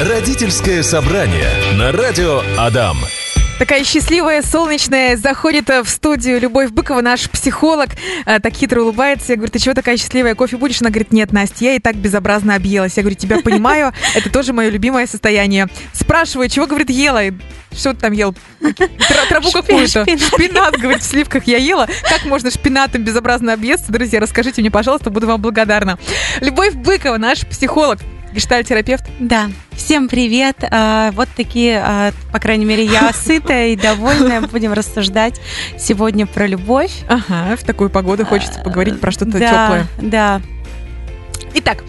Родительское собрание на радио Адам. Такая счастливая, солнечная, заходит э, в студию Любовь Быкова, наш психолог, э, так хитро улыбается. Я говорю, ты чего такая счастливая, кофе будешь? Она говорит, нет, Настя, я и так безобразно объелась. Я говорю, тебя понимаю, это тоже мое любимое состояние. Спрашиваю, чего, говорит, ела? Что ты там ел? Траву какую-то. Шпинат, говорит, в сливках я ела. Как можно шпинатом безобразно объесться? Друзья, расскажите мне, пожалуйста, буду вам благодарна. Любовь Быкова, наш психолог, гештальтерапевт. Да. Всем привет. А, вот такие, а, по крайней мере, я сытая и довольная. Будем рассуждать сегодня про любовь. Ага, в такую погоду хочется поговорить про что-то да, теплое. Да, Итак,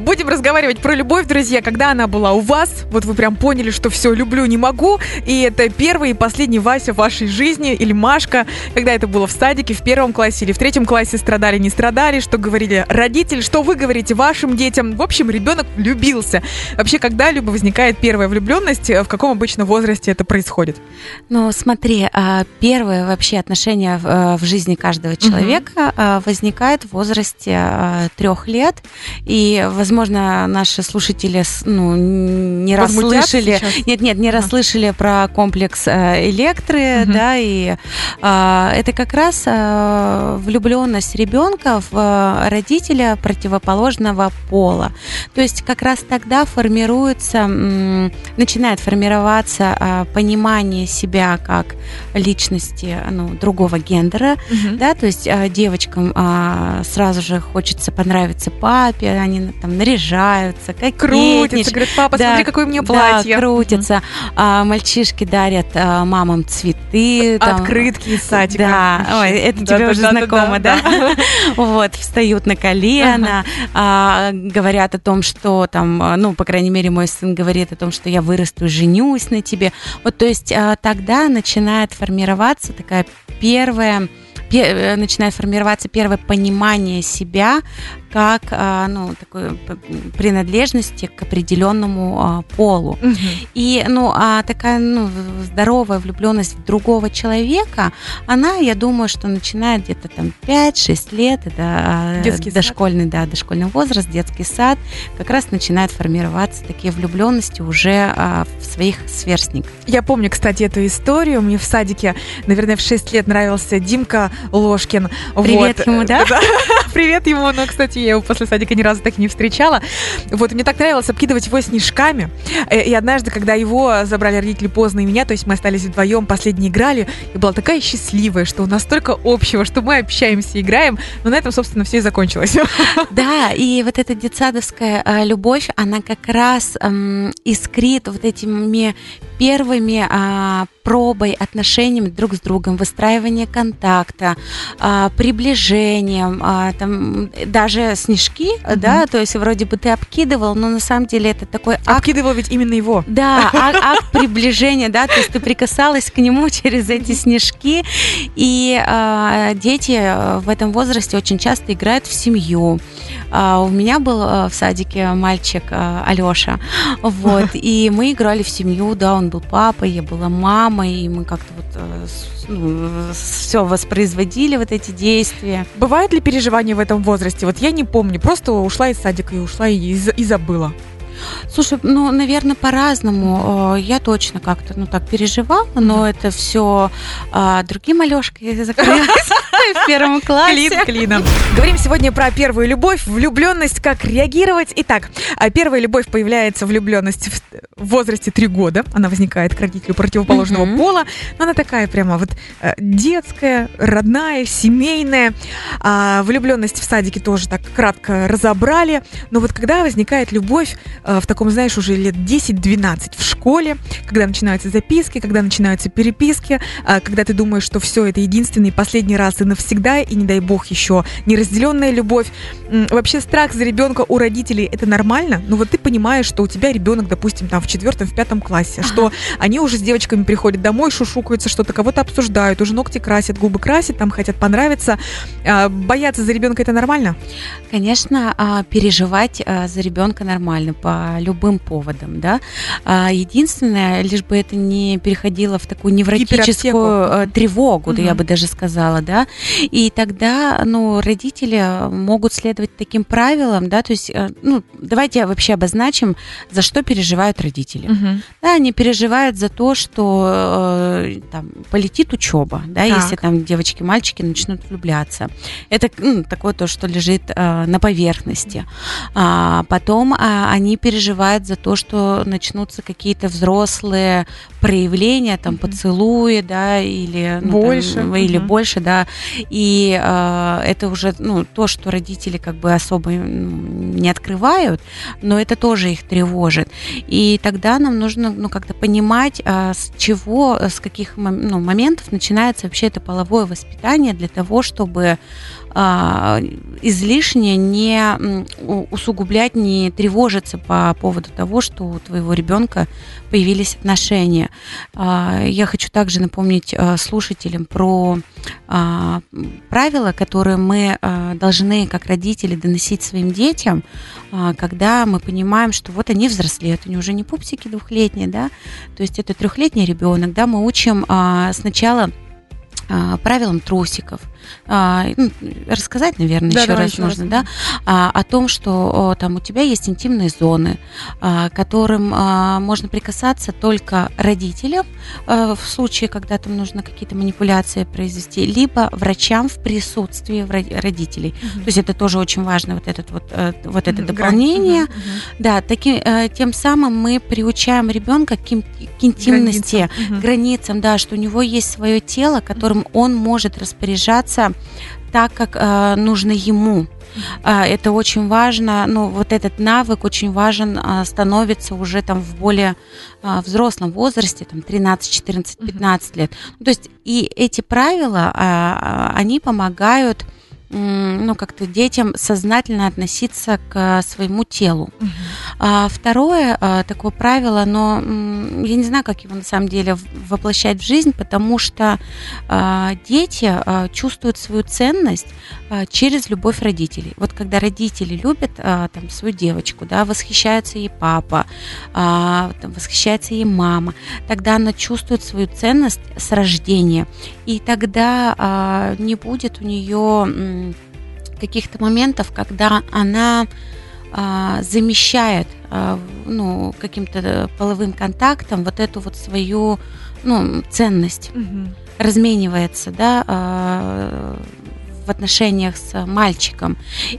будем разговаривать про любовь, друзья. Когда она была у вас, вот вы прям поняли, что все, люблю, не могу. И это первый и последний Вася в вашей жизни, или Машка, когда это было в садике, в первом классе или в третьем классе, страдали, не страдали, что говорили родители, что вы говорите вашим детям. В общем, ребенок влюбился. Вообще, когда либо возникает первая влюбленность, в каком обычно возрасте это происходит? Ну, смотри, а, первое вообще отношение в э, жизни каждого человека угу. возникает в возрасте трех лет и, возможно, наши слушатели ну, не расслышали. Сейчас? Нет, нет, не расслышали про комплекс э, электры, угу. да, и а, это как раз а, влюбленность ребенка в родителя противоположного пола. То есть как раз тогда формируется, начинает формироваться а, понимание себя как личности ну, другого гендера, угу. да, то есть а, девочкам а, сразу же хочется понравиться папе, папе, они там наряжаются, как Крутятся, говорят, папа, да, смотри, какое у меня платье. Да, крутятся. А, мальчишки дарят а, мамам цветы. Там, Открытки из садика. Да, Ой, это да, тебе да, уже да, знакомо, да? да? вот, встают на колено, а, говорят о том, что там, ну, по крайней мере, мой сын говорит о том, что я вырасту и женюсь на тебе. Вот, то есть а, тогда начинает формироваться такая первая начинает формироваться первое понимание себя как а, ну, такой принадлежности к определенному а, полу. Угу. И ну, а такая ну, здоровая влюбленность в другого человека, она, я думаю, что начинает где-то там 5-6 лет, это а, детский дошкольный, сад. да, дошкольный возраст, детский сад, как раз начинают формироваться такие влюбленности уже в своих сверстников. Я помню, кстати, эту историю. Мне в садике, наверное, в 6 лет нравился Димка Ложкин. Привет вот. ему, да? Привет ему, но, кстати, я его после садика ни разу так не встречала. Вот, мне так нравилось обкидывать его снежками. Э, и однажды, когда его забрали родители поздно и меня, то есть мы остались вдвоем, последние играли, и была такая счастливая, что у нас столько общего, что мы общаемся, играем, но на этом, собственно, все и закончилось. Да, и вот эта детсадовская э, любовь, она как раз эм, искрит вот этими первыми а, пробой отношениями друг с другом, выстраивание контакта, а, приближением, а, там даже снежки, mm-hmm. да, то есть вроде бы ты обкидывал, но на самом деле это такой акт... Обкидывал ведь именно его. Да, акт, акт приближения, да, то есть ты прикасалась к нему через эти снежки, и а, дети в этом возрасте очень часто играют в семью. А, у меня был а, в садике мальчик а, Алёша, вот, и мы играли в семью, да, он был папой, я была мамой, и мы как-то вот э, ну, все воспроизводили вот эти действия. Бывают ли переживания в этом возрасте? Вот я не помню, просто ушла из садика и ушла и, и забыла. Слушай, ну, наверное, по-разному. Э, я точно как-то, ну, так переживала, но это все а, другим Алешкой закрылось в первом классе. Клин клином. Говорим сегодня про первую любовь, влюбленность, как реагировать. Итак, а первая любовь появляется влюбленность в возрасте 3 года. Она возникает к родителю противоположного mm-hmm. пола. Но она такая прямо вот э, детская, родная, семейная. А влюбленность в садике тоже так кратко разобрали. Но вот когда возникает любовь Э, в таком, знаешь, уже лет 10-12 в школе, когда начинаются записки, когда начинаются переписки, э, когда ты думаешь, что все это единственный последний раз и навсегда, и не дай бог еще неразделенная любовь. Вообще страх за ребенка у родителей это нормально, но вот ты понимаешь, что у тебя ребенок, допустим, там в четвертом, в пятом классе, ага. что они уже с девочками приходят домой, шушукаются, что-то кого-то обсуждают, уже ногти красят, губы красят, там хотят понравиться. А, бояться за ребенка это нормально? Конечно, а, переживать а, за ребенка нормально по любым поводам, да. Единственное, лишь бы это не переходило в такую невротическую э, тревогу, угу. да, я бы даже сказала, да. И тогда, ну, родители могут следовать таким правилам, да, то есть, э, ну, давайте вообще обозначим, за что переживают родители. Угу. Да, они переживают за то, что э, там полетит учеба, да, так. если там девочки, мальчики начнут влюбляться. Это ну, такое то, что лежит э, на поверхности. А, потом а, они переживают за то, что начнутся какие-то взрослые проявления, там, поцелуи, да, или ну, больше, там, или угу. больше, да, и э, это уже, ну, то, что родители как бы особо не открывают, но это тоже их тревожит, и тогда нам нужно, ну, как-то понимать, э, с чего, с каких ну, моментов начинается вообще это половое воспитание для того, чтобы излишне не усугублять, не тревожиться по поводу того, что у твоего ребенка появились отношения. А, я хочу также напомнить а, слушателям про правила, которые мы должны как родители доносить своим детям, когда мы понимаем, что вот они взрослеют, они уже не пупсики двухлетние, да, то есть это трехлетний ребенок, да, мы учим сначала правилам трусиков, а, ну, рассказать, наверное, да, еще раз еще нужно, раз. да, а, о том, что там у тебя есть интимные зоны, а, которым а, можно прикасаться только родителям а, в случае, когда там нужно какие-то манипуляции произвести, либо врачам в присутствии родителей. Угу. То есть это тоже очень важно, вот этот вот, э, вот это дополнение. Угу, Да, таки, э, тем самым мы приучаем ребенка к, к интимности, границам. Угу. границам, да, что у него есть свое тело, которым он может распоряжаться так, как э, нужно ему. Э, это очень важно, ну, вот этот навык очень важен, э, становится уже там в более э, взрослом возрасте, там 13, 14, 15 лет. Ну, то есть и эти правила, э, они помогают ну, как-то детям сознательно относиться к своему телу. Угу. А, второе а, такое правило, но я не знаю, как его на самом деле воплощать в жизнь, потому что а, дети а, чувствуют свою ценность а, через любовь родителей. Вот когда родители любят а, там свою девочку, да, восхищается ей папа, а, там, восхищается ей мама, тогда она чувствует свою ценность с рождения, и тогда а, не будет у нее каких-то моментов, когда она а, замещает а, ну, каким-то половым контактом вот эту вот свою ну, ценность. Угу. Разменивается, да, а, в отношениях с мальчиком.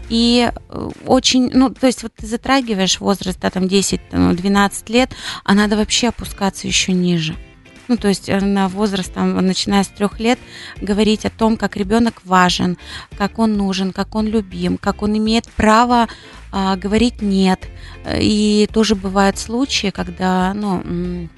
И э, очень, ну, то есть вот ты затрагиваешь возраст, да, там 10-12 лет, а надо вообще опускаться еще ниже ну, то есть э, на возраст, там, начиная с трех лет, говорить о том, как ребенок важен, как он нужен, как он любим, как он имеет право а, говорить нет. И тоже бывают случаи, когда, ну,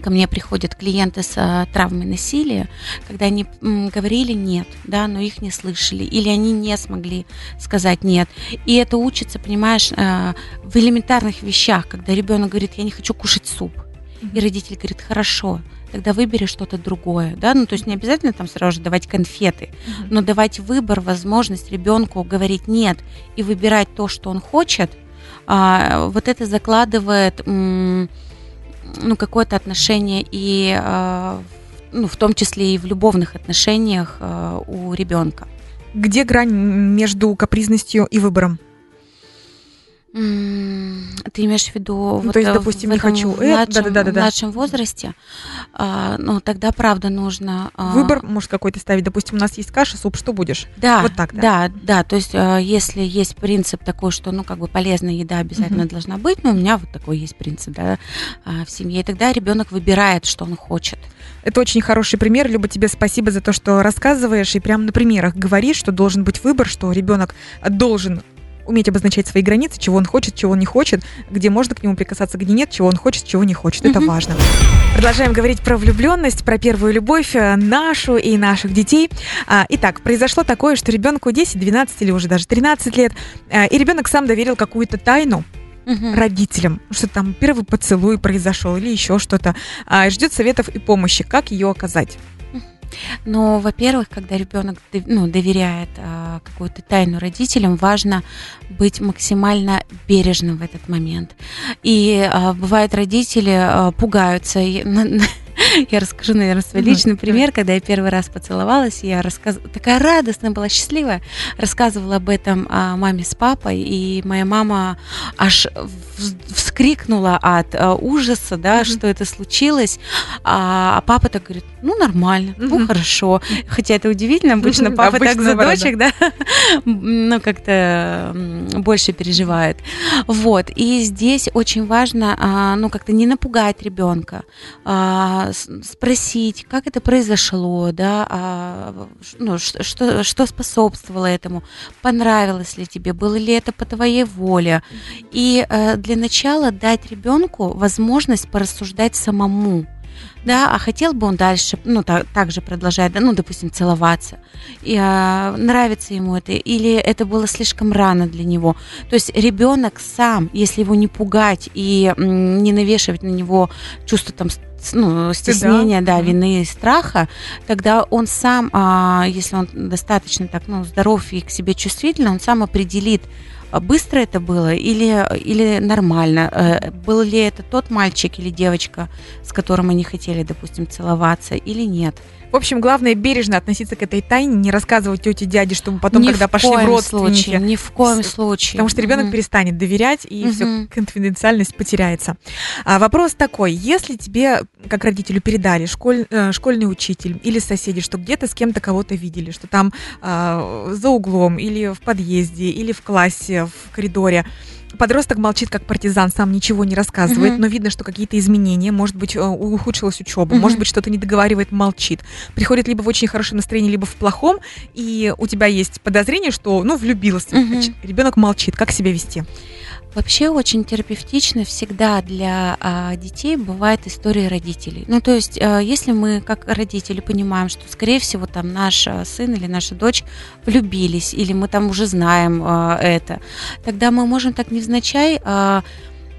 ко мне приходят клиенты с а, травмой насилия, когда они м, говорили нет, да, но их не слышали, или они не смогли сказать нет. И это учится, понимаешь, а, в элементарных вещах, когда ребенок говорит, я не хочу кушать суп, и родитель говорит, хорошо, тогда выбери что-то другое, да, ну то есть не обязательно там сразу же давать конфеты, mm-hmm. но давать выбор, возможность ребенку говорить нет и выбирать то, что он хочет, а, вот это закладывает м, ну какое-то отношение и а, ну в том числе и в любовных отношениях а, у ребенка. Где грань между капризностью и выбором? Ты имеешь в виду, ну, вот, то есть, э, допустим, не хочу младшем, да, да, да, в младшем возрасте, а, ну тогда правда нужно. А... Выбор может какой-то ставить. Допустим, у нас есть каша, суп, что будешь? Да, вот так, да. Да, да. То есть, а, если есть принцип такой, что ну как бы полезная еда обязательно угу. должна быть, ну у меня вот такой есть принцип, да, а, в семье, и тогда ребенок выбирает, что он хочет. Это очень хороший пример. Люба, тебе спасибо за то, что рассказываешь и прямо на примерах говоришь, что должен быть выбор, что ребенок должен уметь обозначать свои границы, чего он хочет, чего он не хочет, где можно к нему прикасаться, где нет, чего он хочет, чего не хочет. Это важно. Продолжаем говорить про влюбленность, про первую любовь э, нашу и наших детей. А, итак, произошло такое, что ребенку 10, 12 или уже даже 13 лет, э, и ребенок сам доверил какую-то тайну, угу. родителям, что там первый поцелуй произошел или еще что-то, а, ждет советов и помощи, как ее оказать. Но, во-первых, когда ребенок ну, доверяет а, какую-то тайну родителям, важно быть максимально бережным в этот момент. И а, бывает родители а, пугаются. Я расскажу, наверное, свой личный пример, когда я первый раз поцеловалась, я рассказывала, такая радостная была, счастливая, рассказывала об этом а, маме с папой, и моя мама аж вскрикнула от а, ужаса, да, что это случилось, а, а папа так говорит, ну нормально, ну хорошо, хотя это удивительно, обычно папа так за дочек, да, ну как-то больше переживает, вот, и здесь очень важно, а, ну как-то не напугать ребенка, а, спросить, как это произошло, да, а, ну, что, что способствовало этому, понравилось ли тебе, было ли это по твоей воле. И э, для начала дать ребенку возможность порассуждать самому. Да, а хотел бы он дальше, ну, так, же продолжать, да, ну, допустим, целоваться, и, а, нравится ему это, или это было слишком рано для него. То есть ребенок сам, если его не пугать и м, не навешивать на него чувство там ну, стеснения, да, да вины и страха, тогда он сам, а, если он достаточно так, ну, здоров и к себе чувствительный, он сам определит, быстро это было или, или нормально? Э, был ли это тот мальчик или девочка, с которым они хотели, допустим, целоваться или нет? В общем, главное бережно относиться к этой тайне, не рассказывать тете дяде, чтобы потом, ни когда пошли в родственники, случае, ни в коем случае, потому что ребенок mm-hmm. перестанет доверять и mm-hmm. все конфиденциальность потеряется. А, вопрос такой: если тебе, как родителю, передали школь, э, школьный учитель или соседи, что где-то с кем-то кого-то видели, что там э, за углом или в подъезде или в классе, в коридоре Подросток молчит как партизан, сам ничего не рассказывает, mm-hmm. но видно, что какие-то изменения, может быть, э, ухудшилась учеба, mm-hmm. может быть, что-то не договаривает, молчит. Приходит либо в очень хорошем настроении, либо в плохом, и у тебя есть подозрение, что, ну, влюбился. Mm-hmm. Ребенок молчит. Как себя вести? Вообще очень терапевтично всегда для а, детей бывает история родителей. Ну, то есть, а, если мы как родители понимаем, что, скорее всего, там наш а, сын или наша дочь влюбились, или мы там уже знаем а, это, тогда мы можем так невзначай а,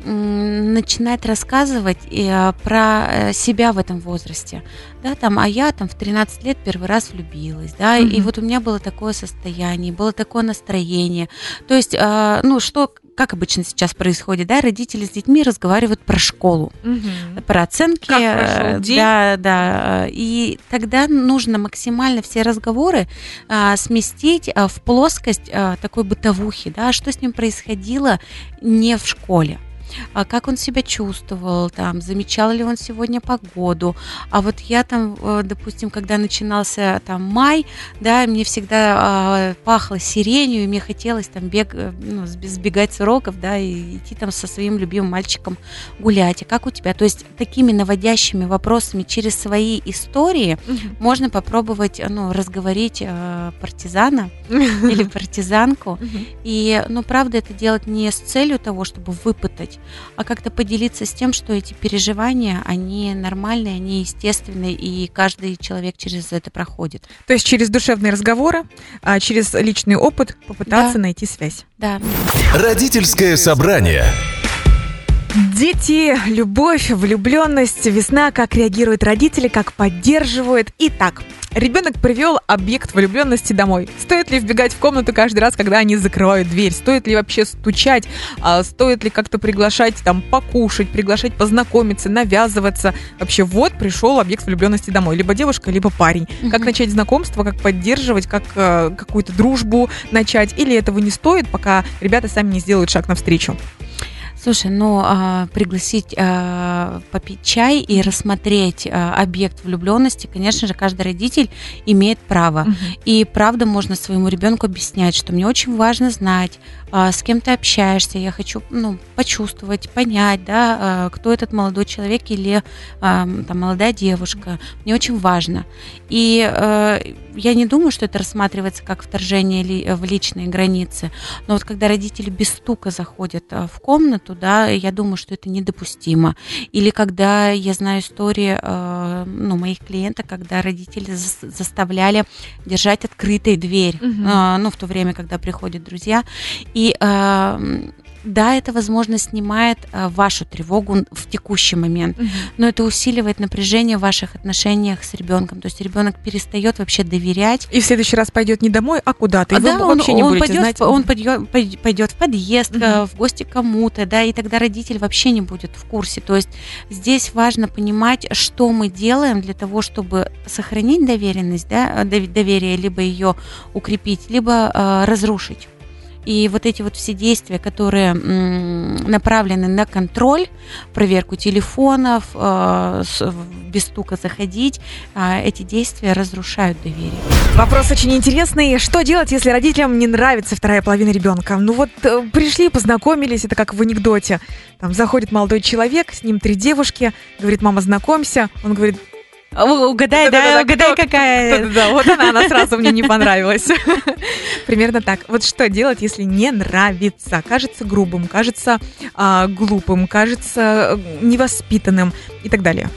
начинать рассказывать а, про э, себя в этом возрасте, да, там, а я там в 13 лет первый раз влюбилась, да, mm-hmm. и вот у меня было такое состояние, было такое настроение, то есть, а, ну, что как обычно сейчас происходит, да, родители с детьми разговаривают про школу, угу. про оценки, как э, день? да, да, и тогда нужно максимально все разговоры а, сместить а, в плоскость а, такой бытовухи, да, что с ним происходило не в школе как он себя чувствовал, там, замечал ли он сегодня погоду. А вот я там, э, допустим, когда начинался там май, да, мне всегда э, пахло сиренью, и мне хотелось там бег, э, ну, сбегать с уроков, да, и идти там со своим любимым мальчиком гулять. А как у тебя? То есть такими наводящими вопросами через свои истории угу. можно попробовать, ну, разговорить э, партизана или партизанку. И, ну, правда, это делать не с целью того, чтобы выпытать, а как-то поделиться с тем, что эти переживания, они нормальные, они естественные, и каждый человек через это проходит. То есть через душевные разговоры, а через личный опыт попытаться да. найти связь. Да. Родительское собрание. Дети, любовь, влюбленность, весна, как реагируют родители, как поддерживают. Итак, ребенок привел объект влюбленности домой. Стоит ли вбегать в комнату каждый раз, когда они закрывают дверь? Стоит ли вообще стучать? А стоит ли как-то приглашать там покушать, приглашать познакомиться, навязываться? Вообще вот пришел объект влюбленности домой. Либо девушка, либо парень. Как начать знакомство, как поддерживать, как э, какую-то дружбу начать? Или этого не стоит, пока ребята сами не сделают шаг навстречу? Слушай, ну а, пригласить а, попить чай и рассмотреть а, объект влюбленности, конечно же, каждый родитель имеет право. Угу. И правда можно своему ребенку объяснять, что мне очень важно знать, с кем ты общаешься, я хочу ну, почувствовать, понять, да, а, кто этот молодой человек или а, там, молодая девушка. Мне очень важно. И я не думаю, что это рассматривается как вторжение в личные границы. Но вот когда родители без стука заходят в комнату, да, я думаю, что это недопустимо. Или когда я знаю истории ну, моих клиентов, когда родители заставляли держать открытой дверь, угу. ну, в то время, когда приходят друзья. И И э, да, это, возможно, снимает а, вашу тревогу в текущий момент, но это усиливает напряжение в ваших отношениях с ребенком. То есть ребенок перестает вообще доверять. И в следующий раз пойдет не домой, а куда-то. И да, вы он, вообще не он будете пойдет, знать. Он пойдет, пойдет в подъезд, угу. в гости кому-то, да, и тогда родитель вообще не будет в курсе. То есть здесь важно понимать, что мы делаем для того, чтобы сохранить доверенность, да, доверие, либо ее укрепить, либо э, разрушить. И вот эти вот все действия, которые направлены на контроль, проверку телефонов, э, без стука заходить, а, эти действия разрушают доверие. Вопрос очень интересный. Что делать, если родителям не нравится вторая половина ребенка? Ну вот э, пришли, познакомились, это как в анекдоте. Там заходит молодой человек, с ним три девушки, говорит, мама, знакомься. Он говорит, Угадай, да, угадай, какая. Да, вот она, она сразу мне не понравилась. Примерно так. Вот что делать, если не нравится? Кажется грубым, кажется а, глупым, кажется невоспитанным и так далее.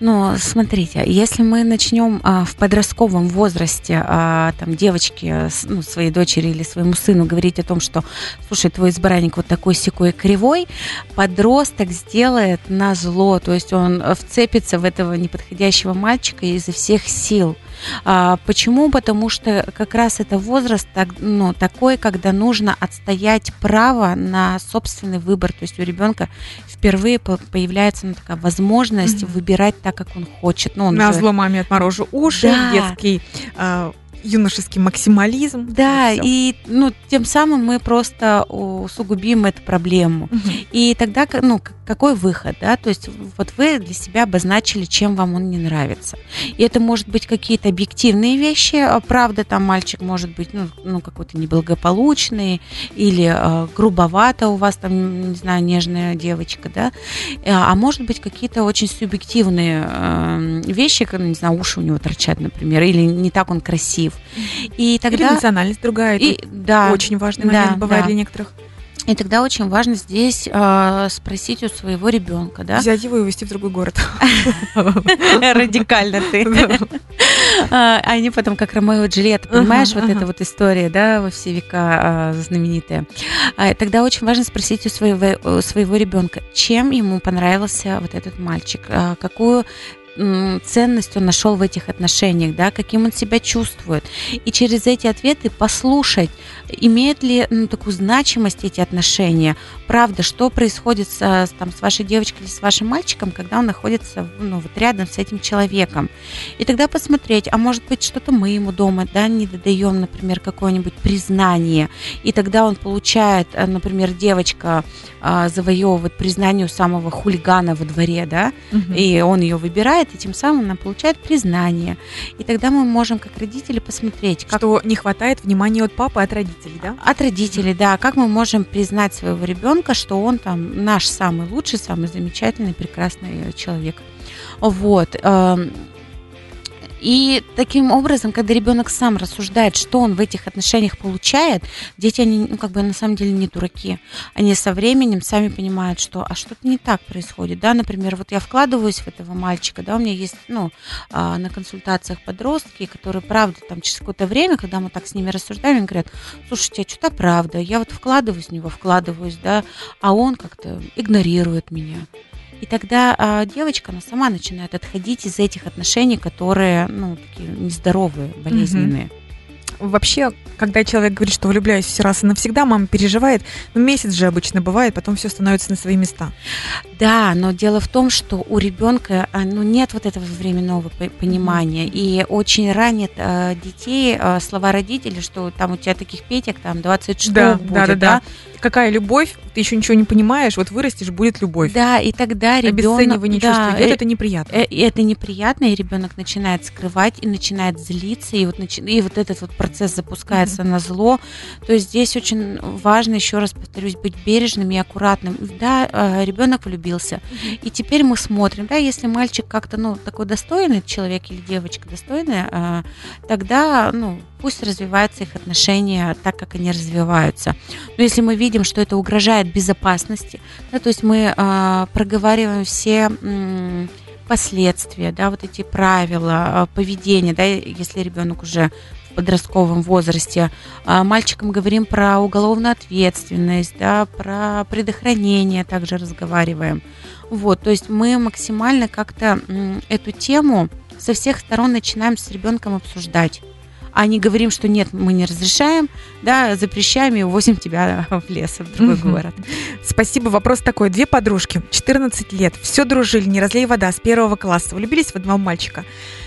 Ну, смотрите, если мы начнем а, в подростковом возрасте а, там девочке, ну, своей дочери или своему сыну говорить о том, что, слушай, твой избранник вот такой секой кривой, подросток сделает на зло, то есть он вцепится в этого неподходящего мальчика изо всех сил. А, почему? Потому что как раз это возраст так, ну, такой, когда нужно отстоять право на собственный выбор. То есть у ребенка впервые появляется ну, такая возможность mm-hmm. выбирать так, как он хочет. Ну, он на же... зло маме отморожу уши, да. детский э, юношеский максимализм. Да, и, и ну, тем самым мы просто усугубим эту проблему. Угу. И тогда, ну, какой выход, да? То есть вот вы для себя обозначили, чем вам он не нравится. И это может быть какие-то объективные вещи, а, правда, там мальчик может быть, ну, ну какой-то неблагополучный или э, грубовато у вас там, не знаю, нежная девочка, да? А может быть какие-то очень субъективные э, вещи, как, не знаю, уши у него торчат, например, или не так он красив. И тогда... Или национальность другая. И, да, очень важный момент да, бывает да. для некоторых. И тогда очень важно здесь э, спросить у своего ребенка, да? Взять его и увезти в другой город. Радикально ты. А, они потом как Ромео и Джульетта, понимаешь, вот эта вот история, да, во все века а, знаменитая. Тогда очень важно спросить у своего, своего ребенка, чем ему понравился вот этот мальчик, какую ценность он нашел в этих отношениях, да, каким он себя чувствует. И через эти ответы послушать, имеют ли ну, такую значимость эти отношения. Правда, что происходит с, там, с вашей девочкой или с вашим мальчиком, когда он находится ну, вот рядом с этим человеком. И тогда посмотреть, а может быть, что-то мы ему дома да, не додаем, например, какое-нибудь признание. И тогда он получает, э, например, девочка а, завоевывает признание у самого хулигана во дворе, да, угу. и он ее выбирает, и тем самым она получает признание. И тогда мы можем, как родители, посмотреть, как... Что не хватает внимания от папы, от родителей, да? От родителей, да. Как мы можем признать своего ребенка, что он там наш самый лучший, самый замечательный, прекрасный человек. Вот. И таким образом, когда ребенок сам рассуждает, что он в этих отношениях получает, дети, они, ну, как бы на самом деле не дураки. Они со временем сами понимают, что, а что-то не так происходит, да, например, вот я вкладываюсь в этого мальчика, да, у меня есть, ну, а, на консультациях подростки, которые, правда, там через какое-то время, когда мы так с ними рассуждаем, они говорят, слушайте, а что-то правда, я вот вкладываюсь в него, вкладываюсь, да, а он как-то игнорирует меня. И тогда а, девочка, она сама начинает отходить из этих отношений, которые, ну, такие нездоровые, болезненные. Mm-hmm вообще, когда человек говорит, что влюбляюсь все раз и навсегда, мама переживает, ну, месяц же обычно бывает, потом все становится на свои места. Да, но дело в том, что у ребенка а, ну, нет вот этого временного понимания, и очень ранит э, детей э, слова родителей, что там у тебя таких петек там 20 штук да, будет, да, да, да. да какая любовь, ты еще ничего не понимаешь, вот вырастешь, будет любовь. Да, и тогда ребенок... Обесценивание да, чувства идет, э, это неприятно. Э, это неприятно, и ребенок начинает скрывать, и начинает злиться, и вот, начи... и вот этот вот процесс запускается mm-hmm. на зло. То есть здесь очень важно, еще раз повторюсь, быть бережным и аккуратным. Да, э, ребенок влюбился, mm-hmm. и теперь мы смотрим, да, если мальчик как-то, ну, такой достойный человек или девочка достойная, тогда, ну, пусть развиваются их отношения так, как они развиваются. Но если мы видим, что это угрожает безопасности, да, то есть мы э, проговариваем все э, последствия, да, вот эти правила э, поведения, да, если ребенок уже подростковом возрасте. А мальчикам говорим про уголовную ответственность, да, про предохранение также разговариваем. Вот, то есть мы максимально как-то эту тему со всех сторон начинаем с ребенком обсуждать а не говорим, что нет, мы не разрешаем, да, запрещаем и увозим тебя в лес, в другой город. Спасибо. Вопрос такой. Две подружки, 14 лет, все дружили, не разлей вода, с первого класса, влюбились в одного мальчика.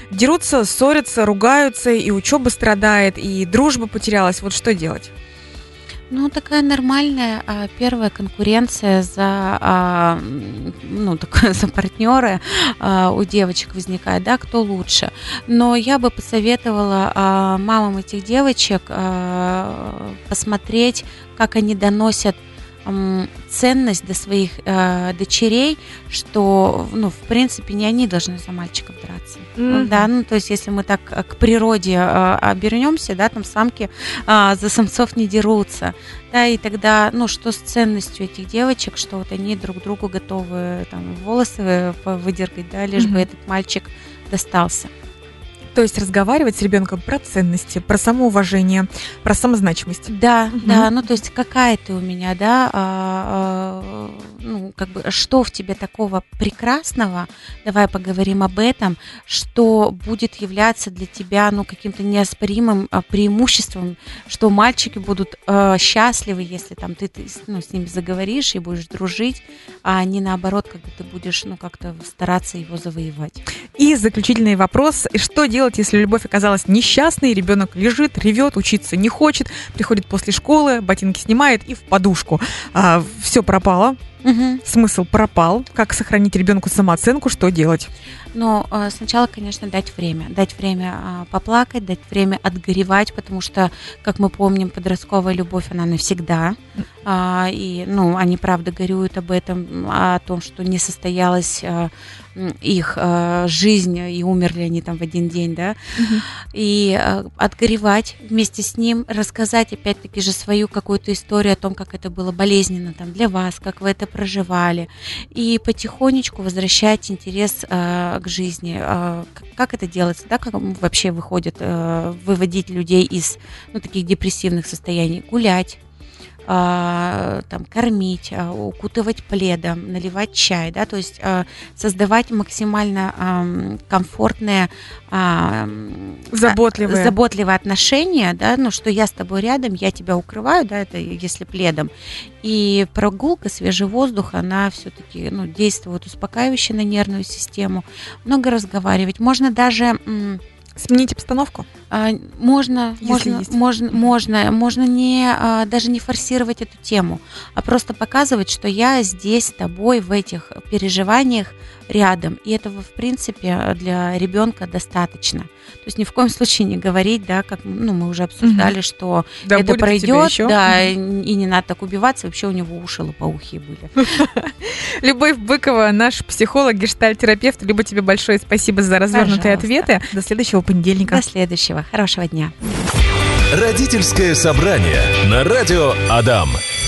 Дерутся, ссорятся, ругаются, и учеба страдает, и дружба потерялась. Вот что делать? Ну, такая нормальная а, первая конкуренция за, а, ну, такое, за партнеры а, у девочек возникает, да, кто лучше. Но я бы посоветовала а, мамам этих девочек а, посмотреть, как они доносят ценность до своих э, дочерей, что, ну, в принципе, не они должны за мальчиков драться. Mm-hmm. Да, ну, то есть, если мы так к природе э, обернемся, да, там самки э, за самцов не дерутся, да, и тогда, ну, что с ценностью этих девочек, что вот они друг другу готовы там волосы выдергать, да, лишь mm-hmm. бы этот мальчик достался. То есть разговаривать с ребенком про ценности, про самоуважение, про самозначимость. Да, угу. да, ну то есть какая ты у меня, да, а, а, ну как бы что в тебе такого прекрасного, давай поговорим об этом, что будет являться для тебя, ну каким-то неоспоримым а, преимуществом, что мальчики будут а, счастливы, если там ты, ты ну, с ними заговоришь и будешь дружить, а не наоборот, когда ты будешь, ну как-то стараться его завоевать. И заключительный вопрос, что делать делать, если любовь оказалась несчастной, ребенок лежит, ревет, учиться не хочет, приходит после школы, ботинки снимает и в подушку. А, все пропало, угу. смысл пропал. Как сохранить ребенку самооценку, что делать? Э, сначала, конечно, дать время. Дать время э, поплакать, дать время отгоревать, потому что, как мы помним, подростковая любовь, она навсегда. Э, и, ну, они, правда, горюют об этом, о том, что не состоялась э, их э, жизнь, и умерли они там в один день, да. Угу. И отгоревать вместе с ним, рассказать, опять-таки же, свою какую-то историю о том, как это было болезненно там для вас, как вы это проживали. И потихонечку возвращать интерес э, к жизни. А, как это делается, да, как вообще выходит, э, выводить людей из ну, таких депрессивных состояний? Гулять, там, кормить, а, укутывать пледом, наливать чай, да, то есть а, создавать максимально комфортные, заботливые. заботливые отношения, да, ну, что я с тобой рядом, я тебя укрываю, да, это если пледом. И прогулка, свежий воздух, она все-таки ну, действует успокаивающе на нервную систему. Много разговаривать. Можно даже Сменить обстановку? А, можно, Если можно, есть. можно, можно, можно не а, даже не форсировать эту тему, а просто показывать, что я здесь с тобой в этих переживаниях рядом. И этого, в принципе, для ребенка достаточно. То есть ни в коем случае не говорить, да, как ну, мы уже обсуждали, угу. что да, это пройдет, да, и не надо так убиваться. Вообще у него уши лопоухие были. Любовь Быкова, наш психолог, гештальтерапевт. Люба, тебе большое спасибо за развернутые ответы. До следующего понедельника. До следующего. Хорошего дня. Родительское собрание на радио Адам.